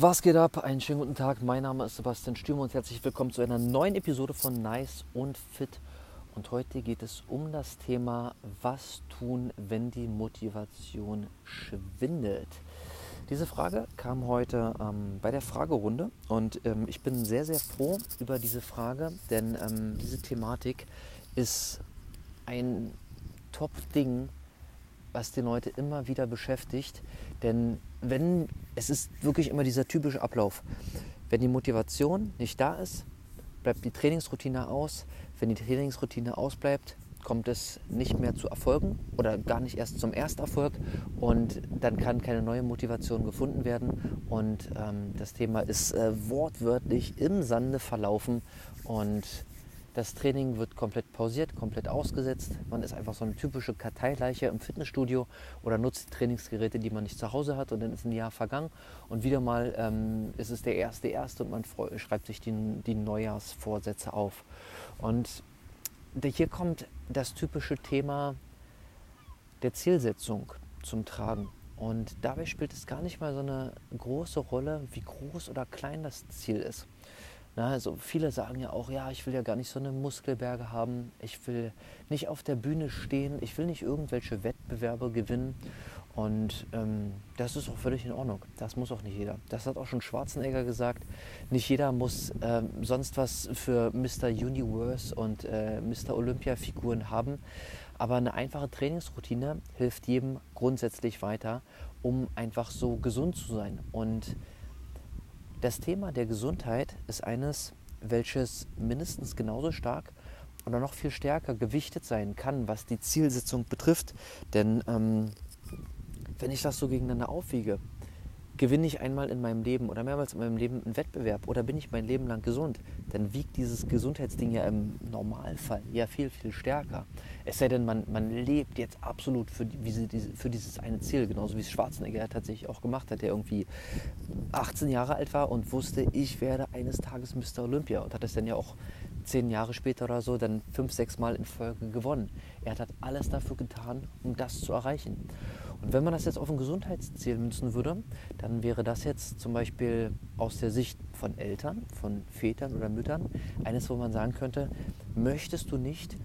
Was geht ab? Einen schönen guten Tag. Mein Name ist Sebastian Stürmer und herzlich willkommen zu einer neuen Episode von Nice und Fit. Und heute geht es um das Thema, was tun, wenn die Motivation schwindet. Diese Frage kam heute ähm, bei der Fragerunde und ähm, ich bin sehr, sehr froh über diese Frage, denn ähm, diese Thematik ist ein Top-Ding, was die Leute immer wieder beschäftigt. Denn wenn, es ist wirklich immer dieser typische Ablauf. Wenn die Motivation nicht da ist, bleibt die Trainingsroutine aus. Wenn die Trainingsroutine ausbleibt, kommt es nicht mehr zu Erfolgen oder gar nicht erst zum Ersterfolg und dann kann keine neue Motivation gefunden werden und ähm, das Thema ist äh, wortwörtlich im Sande verlaufen und das Training wird komplett pausiert, komplett ausgesetzt. Man ist einfach so eine typische Karteileiche im Fitnessstudio oder nutzt Trainingsgeräte, die man nicht zu Hause hat und dann ist ein Jahr vergangen und wieder mal ähm, ist es der erste erste und man schreibt sich die, die Neujahrsvorsätze auf. Und hier kommt das typische Thema der Zielsetzung zum Tragen. Und dabei spielt es gar nicht mal so eine große Rolle, wie groß oder klein das Ziel ist. Na, also viele sagen ja auch, ja, ich will ja gar nicht so eine Muskelberge haben, ich will nicht auf der Bühne stehen, ich will nicht irgendwelche Wettbewerbe gewinnen. Und ähm, das ist auch völlig in Ordnung. Das muss auch nicht jeder. Das hat auch schon Schwarzenegger gesagt. Nicht jeder muss ähm, sonst was für Mr. Universe und äh, Mr. Olympia-Figuren haben. Aber eine einfache Trainingsroutine hilft jedem grundsätzlich weiter, um einfach so gesund zu sein. Und das Thema der Gesundheit ist eines, welches mindestens genauso stark oder noch viel stärker gewichtet sein kann, was die Zielsetzung betrifft. Denn ähm, wenn ich das so gegeneinander aufwiege, gewinne ich einmal in meinem Leben oder mehrmals in meinem Leben einen Wettbewerb oder bin ich mein Leben lang gesund, dann wiegt dieses Gesundheitsding ja im Normalfall ja viel, viel stärker. Es sei denn, man, man lebt jetzt absolut für, diese, für dieses eine Ziel, genauso wie es Schwarzenegger tatsächlich auch gemacht hat, der irgendwie 18 Jahre alt war und wusste, ich werde eines Tages Mr. Olympia und hat es dann ja auch zehn Jahre später oder so dann fünf, sechs Mal in Folge gewonnen. Er hat alles dafür getan, um das zu erreichen. Und wenn man das jetzt auf ein Gesundheitsziel münzen würde, dann wäre das jetzt zum Beispiel aus der Sicht von Eltern, von Vätern oder Müttern, eines, wo man sagen könnte, möchtest du nicht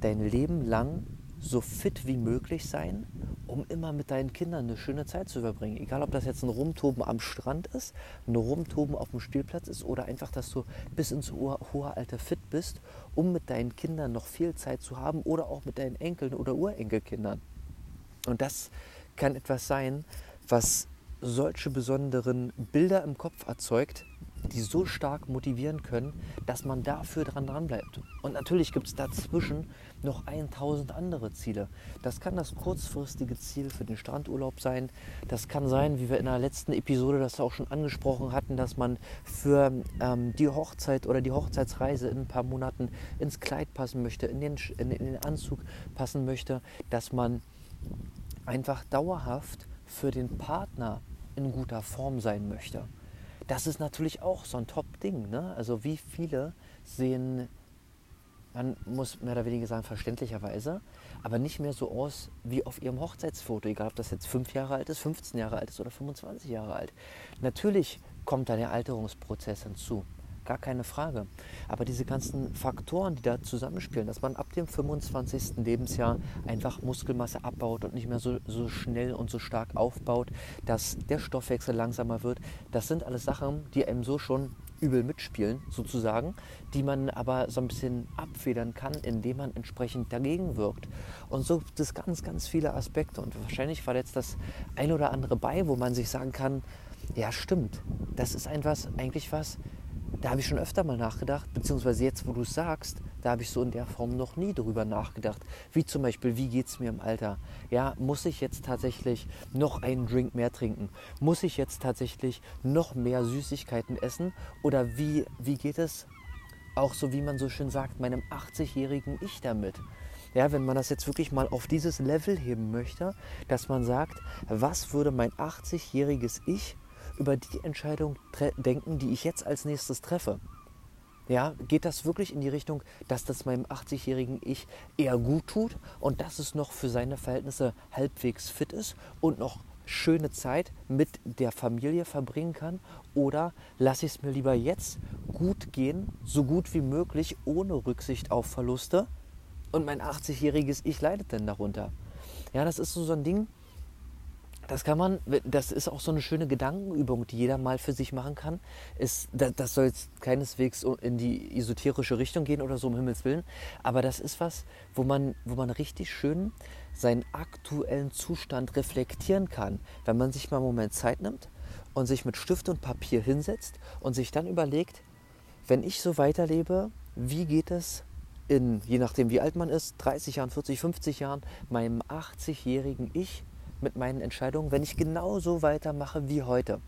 dein Leben lang so fit wie möglich sein, um immer mit deinen Kindern eine schöne Zeit zu verbringen. Egal, ob das jetzt ein Rumtoben am Strand ist, ein Rumtoben auf dem Spielplatz ist oder einfach, dass du bis ins hohe Alter fit bist, um mit deinen Kindern noch viel Zeit zu haben oder auch mit deinen Enkeln oder Urenkelkindern. Und das kann etwas sein, was solche besonderen Bilder im Kopf erzeugt, die so stark motivieren können, dass man dafür dran dran bleibt. Und natürlich gibt es dazwischen noch 1000 andere Ziele. Das kann das kurzfristige Ziel für den Strandurlaub sein. Das kann sein, wie wir in der letzten Episode das auch schon angesprochen hatten, dass man für ähm, die Hochzeit oder die Hochzeitsreise in ein paar Monaten ins Kleid passen möchte, in den, in, in den Anzug passen möchte, dass man einfach dauerhaft für den Partner in guter Form sein möchte. Das ist natürlich auch so ein Top-Ding. Ne? Also wie viele sehen, man muss mehr oder weniger sagen, verständlicherweise, aber nicht mehr so aus wie auf ihrem Hochzeitsfoto, egal ob das jetzt fünf Jahre alt ist, 15 Jahre alt ist oder 25 Jahre alt. Natürlich kommt da der Alterungsprozess hinzu gar keine Frage. Aber diese ganzen Faktoren, die da zusammenspielen, dass man ab dem 25. Lebensjahr einfach Muskelmasse abbaut und nicht mehr so, so schnell und so stark aufbaut, dass der Stoffwechsel langsamer wird, das sind alles Sachen, die einem so schon übel mitspielen, sozusagen, die man aber so ein bisschen abfedern kann, indem man entsprechend dagegen wirkt. Und so gibt es ganz, ganz viele Aspekte. Und wahrscheinlich war jetzt das ein oder andere bei, wo man sich sagen kann, ja stimmt, das ist einfach eigentlich was, da habe ich schon öfter mal nachgedacht, beziehungsweise jetzt, wo du es sagst, da habe ich so in der Form noch nie drüber nachgedacht. Wie zum Beispiel, wie geht es mir im Alter? Ja, muss ich jetzt tatsächlich noch einen Drink mehr trinken? Muss ich jetzt tatsächlich noch mehr Süßigkeiten essen? Oder wie, wie geht es auch so, wie man so schön sagt, meinem 80-jährigen Ich damit? Ja, wenn man das jetzt wirklich mal auf dieses Level heben möchte, dass man sagt, was würde mein 80-jähriges Ich über die Entscheidung denken, die ich jetzt als nächstes treffe. Ja, geht das wirklich in die Richtung, dass das meinem 80-jährigen Ich eher gut tut und dass es noch für seine Verhältnisse halbwegs fit ist und noch schöne Zeit mit der Familie verbringen kann oder lasse ich es mir lieber jetzt gut gehen, so gut wie möglich, ohne Rücksicht auf Verluste und mein 80-jähriges Ich leidet denn darunter. Ja, das ist so, so ein Ding, das kann man, das ist auch so eine schöne Gedankenübung, die jeder mal für sich machen kann. Ist, das soll jetzt keineswegs in die esoterische Richtung gehen oder so, um Himmels Willen. Aber das ist was, wo man, wo man richtig schön seinen aktuellen Zustand reflektieren kann. Wenn man sich mal einen Moment Zeit nimmt und sich mit Stift und Papier hinsetzt und sich dann überlegt, wenn ich so weiterlebe, wie geht es in, je nachdem wie alt man ist, 30 Jahren, 40, 50 Jahren, meinem 80-jährigen Ich mit meinen Entscheidungen, wenn ich genauso weitermache wie heute.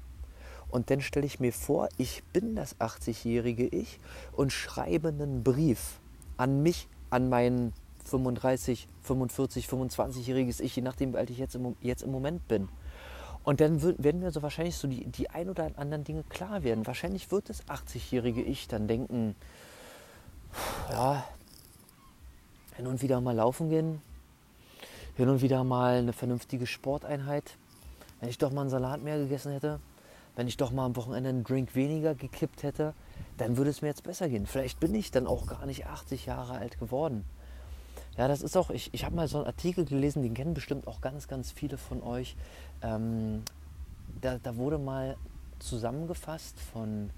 Und dann stelle ich mir vor, ich bin das 80-jährige Ich und schreibe einen Brief an mich, an mein 35, 45, 25-jähriges Ich, je nachdem, wie alt ich jetzt im, jetzt im Moment bin. Und dann werden mir so wahrscheinlich so die, die ein oder anderen Dinge klar werden. Wahrscheinlich wird das 80-jährige Ich dann denken, ja, hin und wieder mal laufen gehen, hin und wieder mal eine vernünftige Sporteinheit. Wenn ich doch mal einen Salat mehr gegessen hätte, wenn ich doch mal am Wochenende einen Drink weniger gekippt hätte, dann würde es mir jetzt besser gehen. Vielleicht bin ich dann auch gar nicht 80 Jahre alt geworden. Ja, das ist auch, ich, ich habe mal so einen Artikel gelesen, den kennen bestimmt auch ganz, ganz viele von euch. Ähm, da, da, wurde mal zusammengefasst von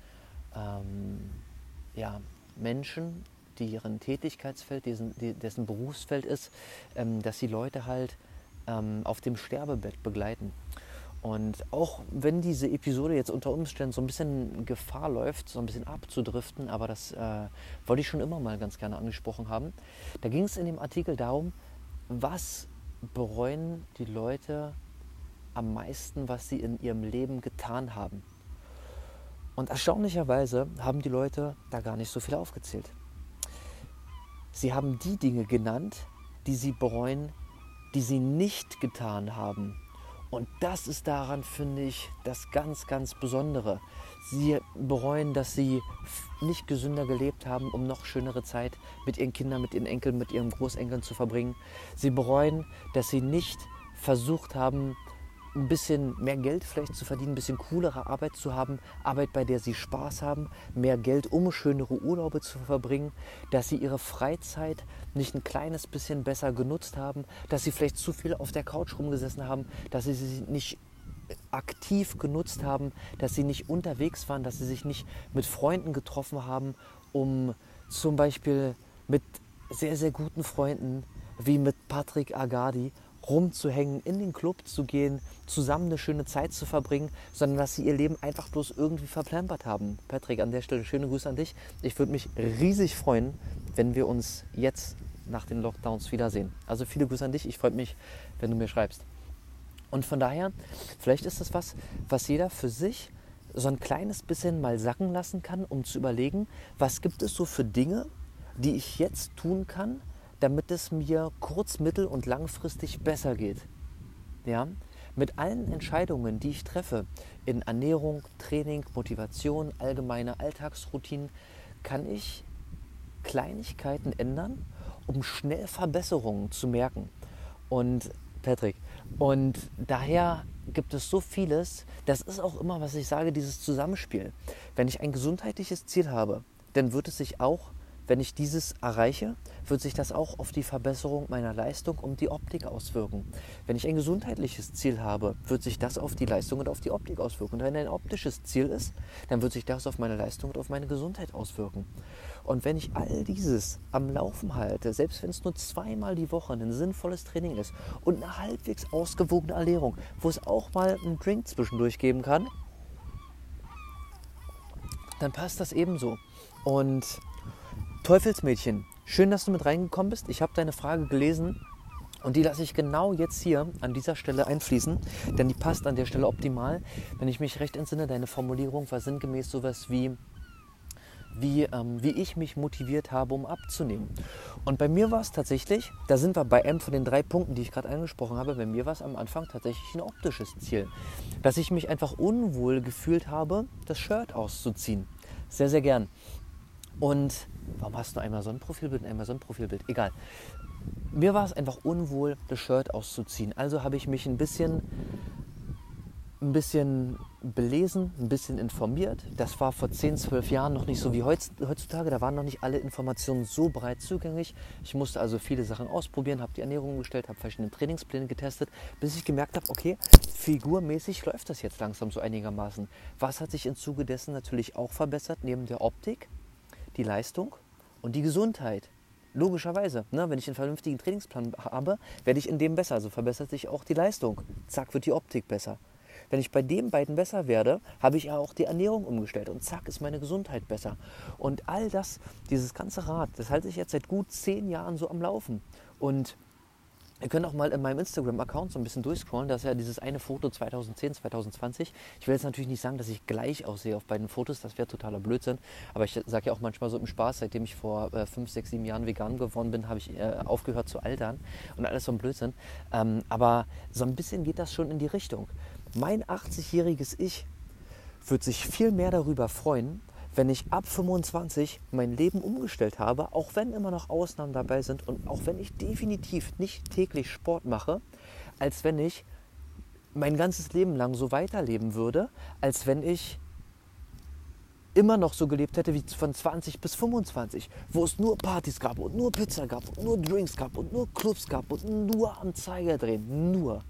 ähm, ja, Menschen, deren Tätigkeitsfeld, dessen, dessen Berufsfeld ist, ähm, dass sie Leute halt ähm, auf dem Sterbebett begleiten. Und auch wenn diese Episode jetzt unter Umständen so ein bisschen Gefahr läuft, so ein bisschen abzudriften, aber das äh, wollte ich schon immer mal ganz gerne angesprochen haben, da ging es in dem Artikel darum, was bereuen die Leute am meisten, was sie in ihrem Leben getan haben. Und erstaunlicherweise haben die Leute da gar nicht so viel aufgezählt. Sie haben die Dinge genannt, die sie bereuen, die sie nicht getan haben. Und das ist daran, finde ich, das ganz, ganz Besondere. Sie bereuen, dass sie nicht gesünder gelebt haben, um noch schönere Zeit mit ihren Kindern, mit ihren Enkeln, mit ihren Großenkeln zu verbringen. Sie bereuen, dass sie nicht versucht haben, ein bisschen mehr Geld vielleicht zu verdienen, ein bisschen coolere Arbeit zu haben, Arbeit, bei der sie Spaß haben, mehr Geld, um schönere Urlaube zu verbringen, dass sie ihre Freizeit nicht ein kleines bisschen besser genutzt haben, dass sie vielleicht zu viel auf der Couch rumgesessen haben, dass sie sie nicht aktiv genutzt haben, dass sie nicht unterwegs waren, dass sie sich nicht mit Freunden getroffen haben, um zum Beispiel mit sehr, sehr guten Freunden wie mit Patrick Agadi rumzuhängen, in den Club zu gehen, zusammen eine schöne Zeit zu verbringen, sondern dass sie ihr Leben einfach bloß irgendwie verplempert haben. Patrick, an der Stelle schöne Grüße an dich. Ich würde mich riesig freuen, wenn wir uns jetzt nach den Lockdowns wiedersehen. Also viele Grüße an dich. Ich freue mich, wenn du mir schreibst. Und von daher, vielleicht ist das was, was jeder für sich so ein kleines bisschen mal sacken lassen kann, um zu überlegen, was gibt es so für Dinge, die ich jetzt tun kann, damit es mir kurz-, mittel- und langfristig besser geht. Ja? Mit allen Entscheidungen, die ich treffe, in Ernährung, Training, Motivation, allgemeine Alltagsroutinen, kann ich Kleinigkeiten ändern, um schnell Verbesserungen zu merken. Und Patrick, und daher gibt es so vieles, das ist auch immer, was ich sage, dieses Zusammenspiel. Wenn ich ein gesundheitliches Ziel habe, dann wird es sich auch wenn ich dieses erreiche, wird sich das auch auf die Verbesserung meiner Leistung und die Optik auswirken. Wenn ich ein gesundheitliches Ziel habe, wird sich das auf die Leistung und auf die Optik auswirken. Und wenn ein optisches Ziel ist, dann wird sich das auf meine Leistung und auf meine Gesundheit auswirken. Und wenn ich all dieses am Laufen halte, selbst wenn es nur zweimal die Woche ein sinnvolles Training ist und eine halbwegs ausgewogene Ernährung, wo es auch mal einen Drink zwischendurch geben kann, dann passt das ebenso. Und Teufelsmädchen, schön, dass du mit reingekommen bist. Ich habe deine Frage gelesen und die lasse ich genau jetzt hier an dieser Stelle einfließen, denn die passt an der Stelle optimal. Wenn ich mich recht entsinne, deine Formulierung war sinngemäß sowas wie, wie, ähm, wie ich mich motiviert habe, um abzunehmen. Und bei mir war es tatsächlich, da sind wir bei einem von den drei Punkten, die ich gerade angesprochen habe, bei mir war es am Anfang tatsächlich ein optisches Ziel. Dass ich mich einfach unwohl gefühlt habe, das Shirt auszuziehen. Sehr, sehr gern. Und warum hast du einmal so ein Profilbild und einmal so ein Profilbild? Egal. Mir war es einfach unwohl, das Shirt auszuziehen. Also habe ich mich ein bisschen ein bisschen belesen, ein bisschen informiert. Das war vor 10, 12 Jahren noch nicht so wie heutzutage. Da waren noch nicht alle Informationen so breit zugänglich. Ich musste also viele Sachen ausprobieren, habe die Ernährung umgestellt, habe verschiedene Trainingspläne getestet, bis ich gemerkt habe, okay, figurmäßig läuft das jetzt langsam so einigermaßen. Was hat sich im Zuge dessen natürlich auch verbessert, neben der Optik, die Leistung und die Gesundheit. Logischerweise, ne? wenn ich einen vernünftigen Trainingsplan habe, werde ich in dem besser. Also verbessert sich auch die Leistung. Zack, wird die Optik besser. Wenn ich bei den beiden besser werde, habe ich ja auch die Ernährung umgestellt und zack ist meine Gesundheit besser. Und all das, dieses ganze Rad, das halte ich jetzt seit gut zehn Jahren so am Laufen. Und Ihr könnt auch mal in meinem Instagram-Account so ein bisschen durchscrollen. Da ist ja dieses eine Foto 2010, 2020. Ich will jetzt natürlich nicht sagen, dass ich gleich aussehe auf beiden Fotos. Das wäre totaler Blödsinn. Aber ich sage ja auch manchmal so im Spaß, seitdem ich vor äh, 5, 6, 7 Jahren vegan geworden bin, habe ich äh, aufgehört zu altern. Und alles so ein Blödsinn. Ähm, aber so ein bisschen geht das schon in die Richtung. Mein 80-jähriges Ich wird sich viel mehr darüber freuen, wenn ich ab 25 mein Leben umgestellt habe, auch wenn immer noch Ausnahmen dabei sind und auch wenn ich definitiv nicht täglich Sport mache, als wenn ich mein ganzes Leben lang so weiterleben würde, als wenn ich immer noch so gelebt hätte wie von 20 bis 25, wo es nur Partys gab und nur Pizza gab und nur Drinks gab und nur Clubs gab und nur am Zeiger drehen, nur.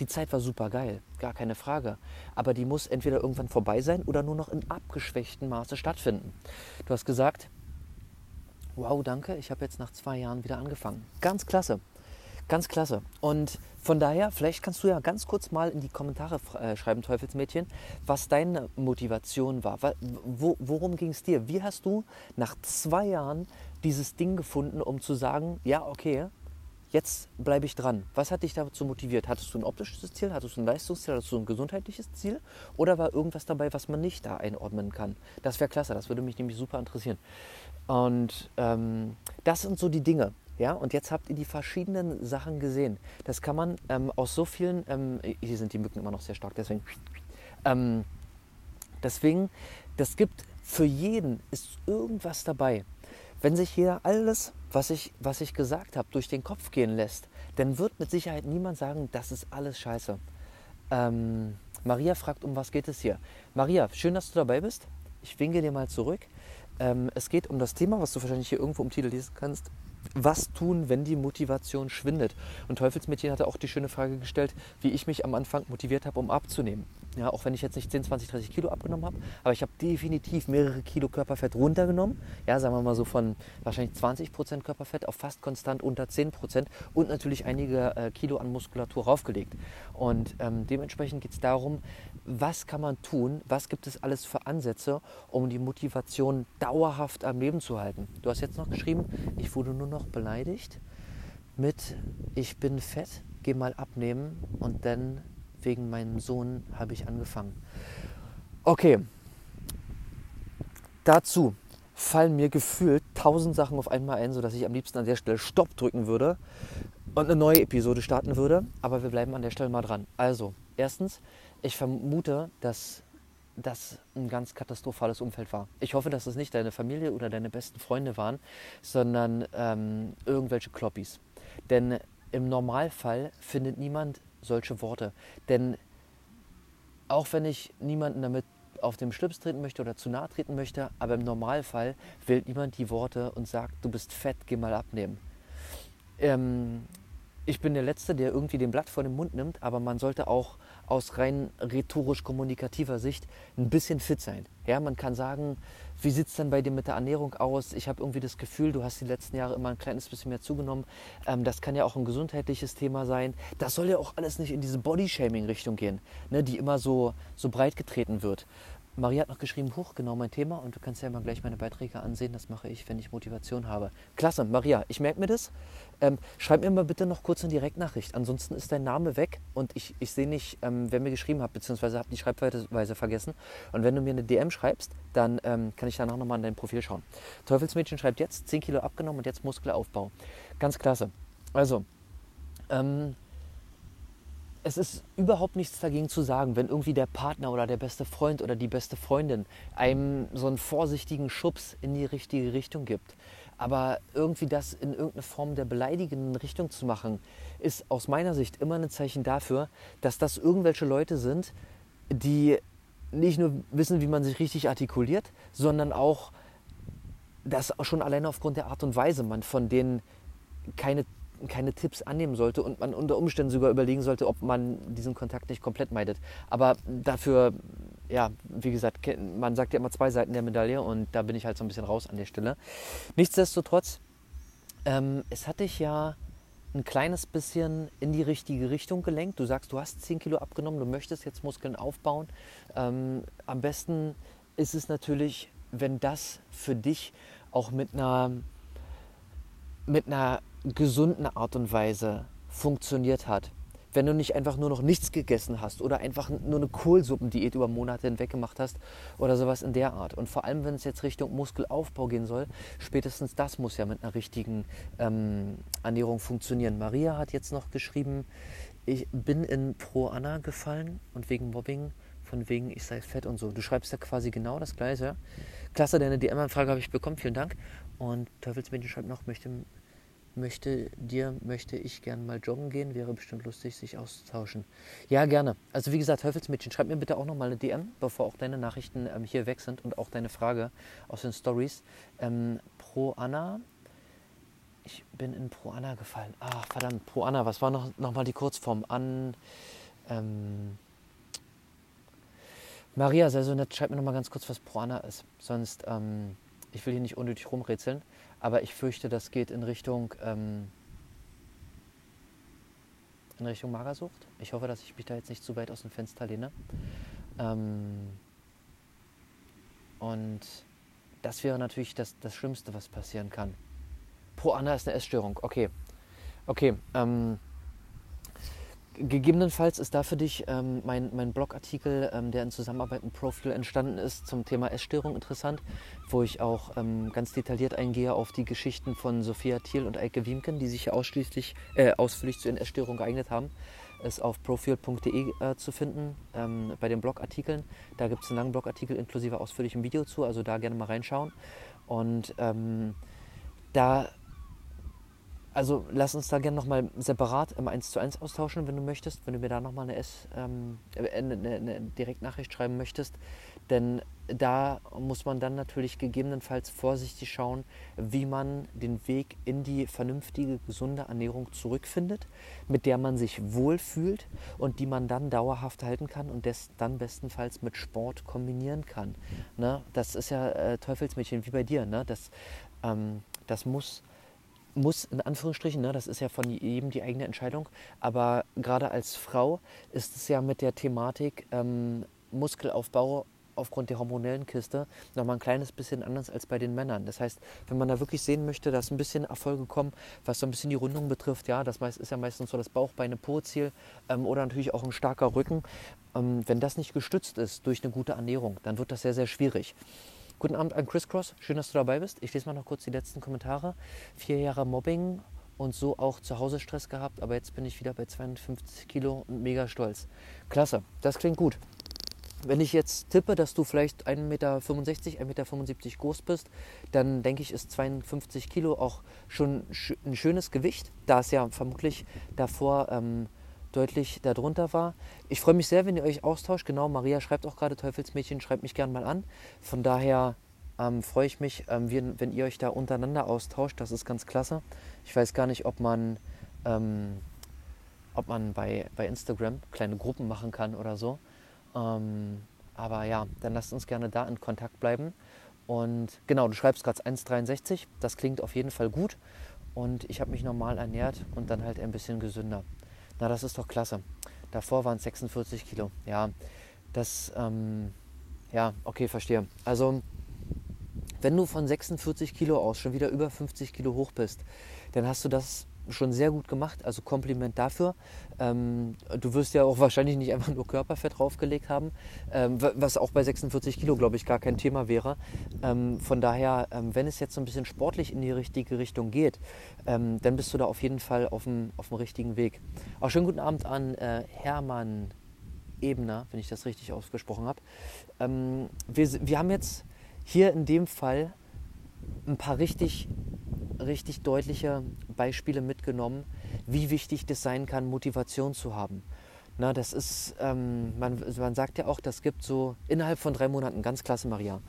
Die Zeit war super geil, gar keine Frage. Aber die muss entweder irgendwann vorbei sein oder nur noch in abgeschwächtem Maße stattfinden. Du hast gesagt, wow, danke, ich habe jetzt nach zwei Jahren wieder angefangen. Ganz klasse. Ganz klasse. Und von daher, vielleicht kannst du ja ganz kurz mal in die Kommentare äh, schreiben, Teufelsmädchen, was deine Motivation war. Wo, worum ging es dir? Wie hast du nach zwei Jahren dieses Ding gefunden, um zu sagen, ja, okay, jetzt bleibe ich dran. Was hat dich dazu motiviert? Hattest du ein optisches Ziel? Hattest du ein Leistungsziel? Hattest du ein gesundheitliches Ziel? Oder war irgendwas dabei, was man nicht da einordnen kann? Das wäre klasse, das würde mich nämlich super interessieren. Und ähm, das sind so die Dinge. Ja, und jetzt habt ihr die verschiedenen Sachen gesehen. Das kann man ähm, aus so vielen, ähm, hier sind die Mücken immer noch sehr stark, deswegen, ähm, deswegen, das gibt für jeden ist irgendwas dabei. Wenn sich hier alles, was ich, was ich gesagt habe, durch den Kopf gehen lässt, dann wird mit Sicherheit niemand sagen, das ist alles scheiße. Ähm, Maria fragt, um was geht es hier? Maria, schön, dass du dabei bist. Ich winke dir mal zurück. Ähm, es geht um das Thema, was du wahrscheinlich hier irgendwo im Titel lesen kannst. Was tun, wenn die Motivation schwindet? Und Teufelsmädchen hatte auch die schöne Frage gestellt, wie ich mich am Anfang motiviert habe, um abzunehmen. Ja, auch wenn ich jetzt nicht 10, 20, 30 Kilo abgenommen habe, aber ich habe definitiv mehrere Kilo Körperfett runtergenommen. Ja, sagen wir mal so von wahrscheinlich 20 Prozent Körperfett auf fast konstant unter 10 Prozent und natürlich einige äh, Kilo an Muskulatur raufgelegt. Und ähm, dementsprechend geht es darum, was kann man tun, was gibt es alles für Ansätze, um die Motivation dauerhaft am Leben zu halten. Du hast jetzt noch geschrieben, ich wurde nur noch beleidigt mit, ich bin fett, geh mal abnehmen und dann wegen meinem Sohn habe ich angefangen. Okay, dazu fallen mir gefühlt tausend Sachen auf einmal ein, sodass ich am liebsten an der Stelle Stopp drücken würde und eine neue Episode starten würde. Aber wir bleiben an der Stelle mal dran. Also, erstens, ich vermute, dass das ein ganz katastrophales Umfeld war. Ich hoffe, dass es nicht deine Familie oder deine besten Freunde waren, sondern ähm, irgendwelche Kloppis. Denn im Normalfall findet niemand solche Worte. Denn auch wenn ich niemanden damit auf dem Schlips treten möchte oder zu nahe treten möchte, aber im Normalfall wählt niemand die Worte und sagt, du bist fett, geh mal abnehmen. Ähm, ich bin der Letzte, der irgendwie den Blatt vor den Mund nimmt, aber man sollte auch aus rein rhetorisch-kommunikativer Sicht ein bisschen fit sein. Ja, man kann sagen, wie sieht es denn bei dir mit der Ernährung aus? Ich habe irgendwie das Gefühl, du hast die letzten Jahre immer ein kleines bisschen mehr zugenommen. Ähm, das kann ja auch ein gesundheitliches Thema sein. Das soll ja auch alles nicht in diese Body-Shaming-Richtung gehen, ne, die immer so, so breit getreten wird. Maria hat noch geschrieben, hoch, genau mein Thema. Und du kannst ja mal gleich meine Beiträge ansehen. Das mache ich, wenn ich Motivation habe. Klasse, Maria, ich merke mir das. Ähm, schreib mir mal bitte noch kurz eine Direktnachricht. Ansonsten ist dein Name weg und ich, ich sehe nicht, ähm, wer mir geschrieben hat, beziehungsweise habe die Schreibweise vergessen. Und wenn du mir eine DM schreibst, dann ähm, kann ich danach nochmal an dein Profil schauen. Teufelsmädchen schreibt jetzt 10 Kilo abgenommen und jetzt Muskelaufbau. Ganz klasse. Also, ähm, es ist überhaupt nichts dagegen zu sagen, wenn irgendwie der Partner oder der beste Freund oder die beste Freundin einem so einen vorsichtigen Schubs in die richtige Richtung gibt. Aber irgendwie das in irgendeine Form der beleidigenden Richtung zu machen, ist aus meiner Sicht immer ein Zeichen dafür, dass das irgendwelche Leute sind, die nicht nur wissen, wie man sich richtig artikuliert, sondern auch, dass schon alleine aufgrund der Art und Weise man von denen keine, keine Tipps annehmen sollte und man unter Umständen sogar überlegen sollte, ob man diesen Kontakt nicht komplett meidet. Aber dafür, ja, wie gesagt, man sagt ja immer zwei Seiten der Medaille und da bin ich halt so ein bisschen raus an der Stelle. Nichtsdestotrotz, ähm, es hat dich ja ein kleines bisschen in die richtige Richtung gelenkt. Du sagst, du hast 10 Kilo abgenommen, du möchtest jetzt Muskeln aufbauen. Ähm, am besten ist es natürlich, wenn das für dich auch mit einer, mit einer gesunden Art und Weise funktioniert hat wenn du nicht einfach nur noch nichts gegessen hast oder einfach nur eine Kohlsuppendiät über Monate hinweg gemacht hast oder sowas in der Art. Und vor allem, wenn es jetzt Richtung Muskelaufbau gehen soll, spätestens das muss ja mit einer richtigen ähm, Ernährung funktionieren. Maria hat jetzt noch geschrieben, ich bin in Pro Anna gefallen und wegen Mobbing, von wegen ich sei fett und so. Du schreibst ja quasi genau das Gleiche. Klasse, deine DM-Anfrage habe ich bekommen, vielen Dank. Und Teufelsmädchen schreibt noch, möchte möchte dir, möchte ich gern mal joggen gehen, wäre bestimmt lustig, sich auszutauschen. Ja, gerne. Also wie gesagt, Teufelsmädchen, schreib mir bitte auch nochmal eine DM, bevor auch deine Nachrichten ähm, hier weg sind und auch deine Frage aus den Stories. Ähm, Pro Anna, ich bin in Pro Anna gefallen. Ah, verdammt, Pro Anna, was war noch, noch mal die Kurzform? An, ähm, Maria, sei so nett, schreib mir nochmal ganz kurz, was Pro Anna ist. Sonst, ähm, ich will hier nicht unnötig rumrätseln. Aber ich fürchte, das geht in Richtung, ähm, in Richtung Magersucht. Ich hoffe, dass ich mich da jetzt nicht zu weit aus dem Fenster lehne. Ähm, und das wäre natürlich das, das Schlimmste, was passieren kann. Pro Anna ist eine Essstörung. Okay. Okay. Ähm, Gegebenenfalls ist da für dich ähm, mein, mein Blogartikel, ähm, der in Zusammenarbeit mit Profil entstanden ist, zum Thema Essstörung interessant, wo ich auch ähm, ganz detailliert eingehe auf die Geschichten von Sophia Thiel und Eike Wiemken, die sich ausschließlich äh, ausführlich zu ihren Essstörungen geeignet haben. Ist auf profil.de äh, zu finden ähm, bei den Blogartikeln. Da gibt es einen langen Blogartikel inklusive ausführlichem Video zu, also da gerne mal reinschauen. Und ähm, da also lass uns da gerne nochmal separat im 1 zu 1 austauschen, wenn du möchtest, wenn du mir da nochmal eine, S, ähm, äh, eine, eine Direktnachricht schreiben möchtest. Denn da muss man dann natürlich gegebenenfalls vorsichtig schauen, wie man den Weg in die vernünftige, gesunde Ernährung zurückfindet, mit der man sich wohlfühlt und die man dann dauerhaft halten kann und das dann bestenfalls mit Sport kombinieren kann. Ne? Das ist ja äh, Teufelsmädchen wie bei dir. Ne? Das, ähm, das muss muss, in Anführungsstrichen, ne, das ist ja von jedem die eigene Entscheidung, aber gerade als Frau ist es ja mit der Thematik ähm, Muskelaufbau aufgrund der hormonellen Kiste nochmal ein kleines bisschen anders als bei den Männern. Das heißt, wenn man da wirklich sehen möchte, dass ein bisschen Erfolge kommen, was so ein bisschen die Rundung betrifft, ja, das ist ja meistens so das Bauchbeine-Po-Ziel ähm, oder natürlich auch ein starker Rücken. Ähm, wenn das nicht gestützt ist durch eine gute Ernährung, dann wird das sehr, sehr schwierig. Guten Abend an Crisscross, schön, dass du dabei bist. Ich lese mal noch kurz die letzten Kommentare. Vier Jahre Mobbing und so auch zu Hause Stress gehabt, aber jetzt bin ich wieder bei 52 Kilo und mega stolz. Klasse, das klingt gut. Wenn ich jetzt tippe, dass du vielleicht 1,65 Meter, 1,75 Meter groß bist, dann denke ich, ist 52 Kilo auch schon ein schönes Gewicht, da es ja vermutlich davor ähm, deutlich darunter war. Ich freue mich sehr, wenn ihr euch austauscht. Genau, Maria schreibt auch gerade Teufelsmädchen, schreibt mich gern mal an. Von daher ähm, freue ich mich, ähm, wenn, wenn, ihr euch da untereinander austauscht. Das ist ganz klasse. Ich weiß gar nicht, ob man, ähm, ob man bei, bei Instagram kleine Gruppen machen kann oder so. Ähm, aber ja, dann lasst uns gerne da in Kontakt bleiben. Und genau, du schreibst gerade 1,63. Das klingt auf jeden Fall gut. Und ich habe mich normal ernährt und dann halt ein bisschen gesünder. Na, das ist doch klasse. Davor waren es 46 Kilo. Ja, das, ähm, ja, okay, verstehe. Also, wenn du von 46 Kilo aus schon wieder über 50 Kilo hoch bist, dann hast du das schon sehr gut gemacht, also Kompliment dafür. Ähm, du wirst ja auch wahrscheinlich nicht einfach nur Körperfett draufgelegt haben, ähm, was auch bei 46 Kilo, glaube ich, gar kein Thema wäre. Ähm, von daher, ähm, wenn es jetzt so ein bisschen sportlich in die richtige Richtung geht, ähm, dann bist du da auf jeden Fall auf dem, auf dem richtigen Weg. Auch schönen guten Abend an äh, Hermann Ebner, wenn ich das richtig ausgesprochen habe. Ähm, wir, wir haben jetzt hier in dem Fall ein paar richtig richtig deutliche Beispiele mitgenommen, wie wichtig das sein kann, Motivation zu haben. Na, das ist, ähm, man, man sagt ja auch, das gibt so innerhalb von drei Monaten, ganz klasse, Maria.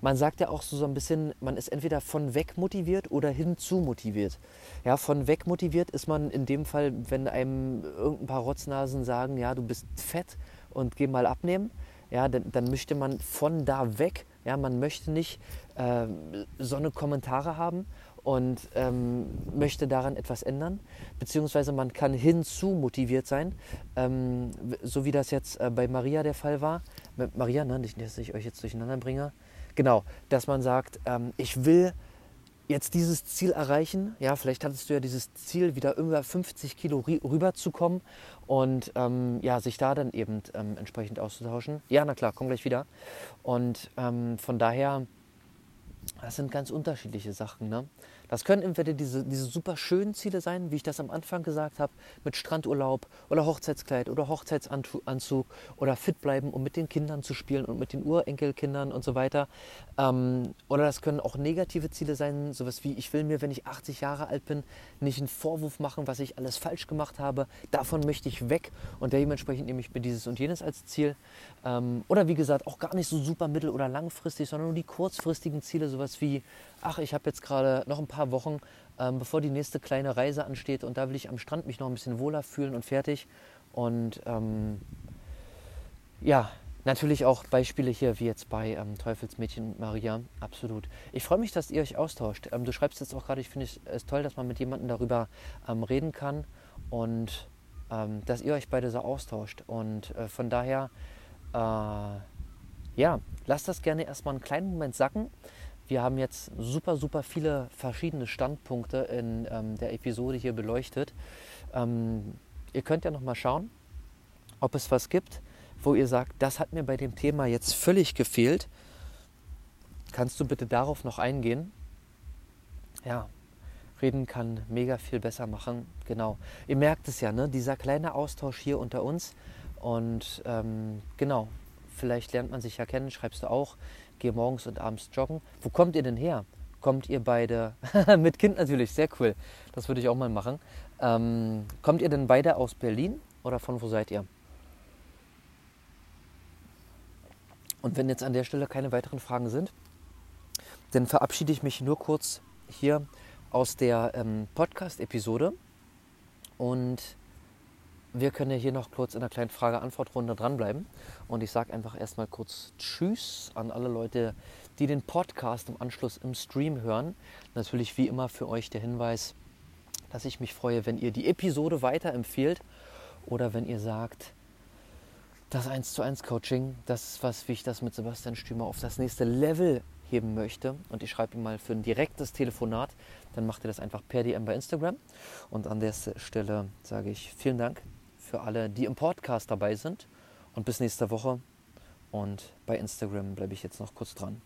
Man sagt ja auch so, so ein bisschen, man ist entweder von weg motiviert oder hinzu motiviert. Ja, von weg motiviert ist man in dem Fall, wenn einem irgendein paar Rotznasen sagen, ja, du bist fett und geh mal abnehmen. Ja, dann, dann möchte man von da weg. Ja, man möchte nicht äh, so eine Kommentare haben und ähm, möchte daran etwas ändern, beziehungsweise man kann hinzu motiviert sein, ähm, so wie das jetzt äh, bei Maria der Fall war. Maria, ne, nicht, dass ich euch jetzt durcheinander bringe. Genau, dass man sagt, ähm, ich will jetzt dieses Ziel erreichen. Ja, vielleicht hattest du ja dieses Ziel, wieder über 50 Kilo rüberzukommen und ähm, ja, sich da dann eben ähm, entsprechend auszutauschen. Ja, na klar, komm gleich wieder. Und ähm, von daher das sind ganz unterschiedliche Sachen. Ne? Das können entweder diese, diese super schönen Ziele sein, wie ich das am Anfang gesagt habe, mit Strandurlaub oder Hochzeitskleid oder Hochzeitsanzug oder fit bleiben, um mit den Kindern zu spielen und mit den Urenkelkindern und so weiter. Ähm, oder das können auch negative Ziele sein, sowas wie, ich will mir, wenn ich 80 Jahre alt bin, nicht einen Vorwurf machen, was ich alles falsch gemacht habe. Davon möchte ich weg und dementsprechend nehme ich mir dieses und jenes als Ziel. Ähm, oder wie gesagt, auch gar nicht so super mittel- oder langfristig, sondern nur die kurzfristigen Ziele, sowas wie, ach, ich habe jetzt gerade noch ein paar Wochen, ähm, bevor die nächste kleine Reise ansteht und da will ich am Strand mich noch ein bisschen wohler fühlen und fertig. Und ähm, ja, natürlich auch Beispiele hier wie jetzt bei ähm, Teufelsmädchen und Maria, absolut. Ich freue mich, dass ihr euch austauscht. Ähm, du schreibst jetzt auch gerade, ich finde es toll, dass man mit jemandem darüber ähm, reden kann und ähm, dass ihr euch beide so austauscht. Und äh, von daher, äh, ja, lasst das gerne erstmal einen kleinen Moment sacken. Wir haben jetzt super, super viele verschiedene Standpunkte in ähm, der Episode hier beleuchtet. Ähm, ihr könnt ja noch mal schauen, ob es was gibt, wo ihr sagt, das hat mir bei dem Thema jetzt völlig gefehlt. Kannst du bitte darauf noch eingehen? Ja, reden kann mega viel besser machen. Genau. Ihr merkt es ja, ne? dieser kleine Austausch hier unter uns. Und ähm, genau, vielleicht lernt man sich ja kennen, schreibst du auch gehe morgens und abends joggen. Wo kommt ihr denn her? Kommt ihr beide, mit Kind natürlich, sehr cool, das würde ich auch mal machen. Ähm, kommt ihr denn beide aus Berlin oder von wo seid ihr? Und wenn jetzt an der Stelle keine weiteren Fragen sind, dann verabschiede ich mich nur kurz hier aus der ähm, Podcast-Episode und wir können ja hier noch kurz in einer kleinen Frage-Antwort-Runde dranbleiben. Und ich sage einfach erstmal kurz Tschüss an alle Leute, die den Podcast im Anschluss im Stream hören. Natürlich wie immer für euch der Hinweis, dass ich mich freue, wenn ihr die Episode weiterempfehlt oder wenn ihr sagt, das 1 zu 1 Coaching, das ist was, wie ich das mit Sebastian Stümer auf das nächste Level heben möchte und ich schreibe ihm mal für ein direktes Telefonat, dann macht ihr das einfach per DM bei Instagram. Und an der Stelle sage ich vielen Dank für alle, die im Podcast dabei sind. Und bis nächste Woche. Und bei Instagram bleibe ich jetzt noch kurz dran.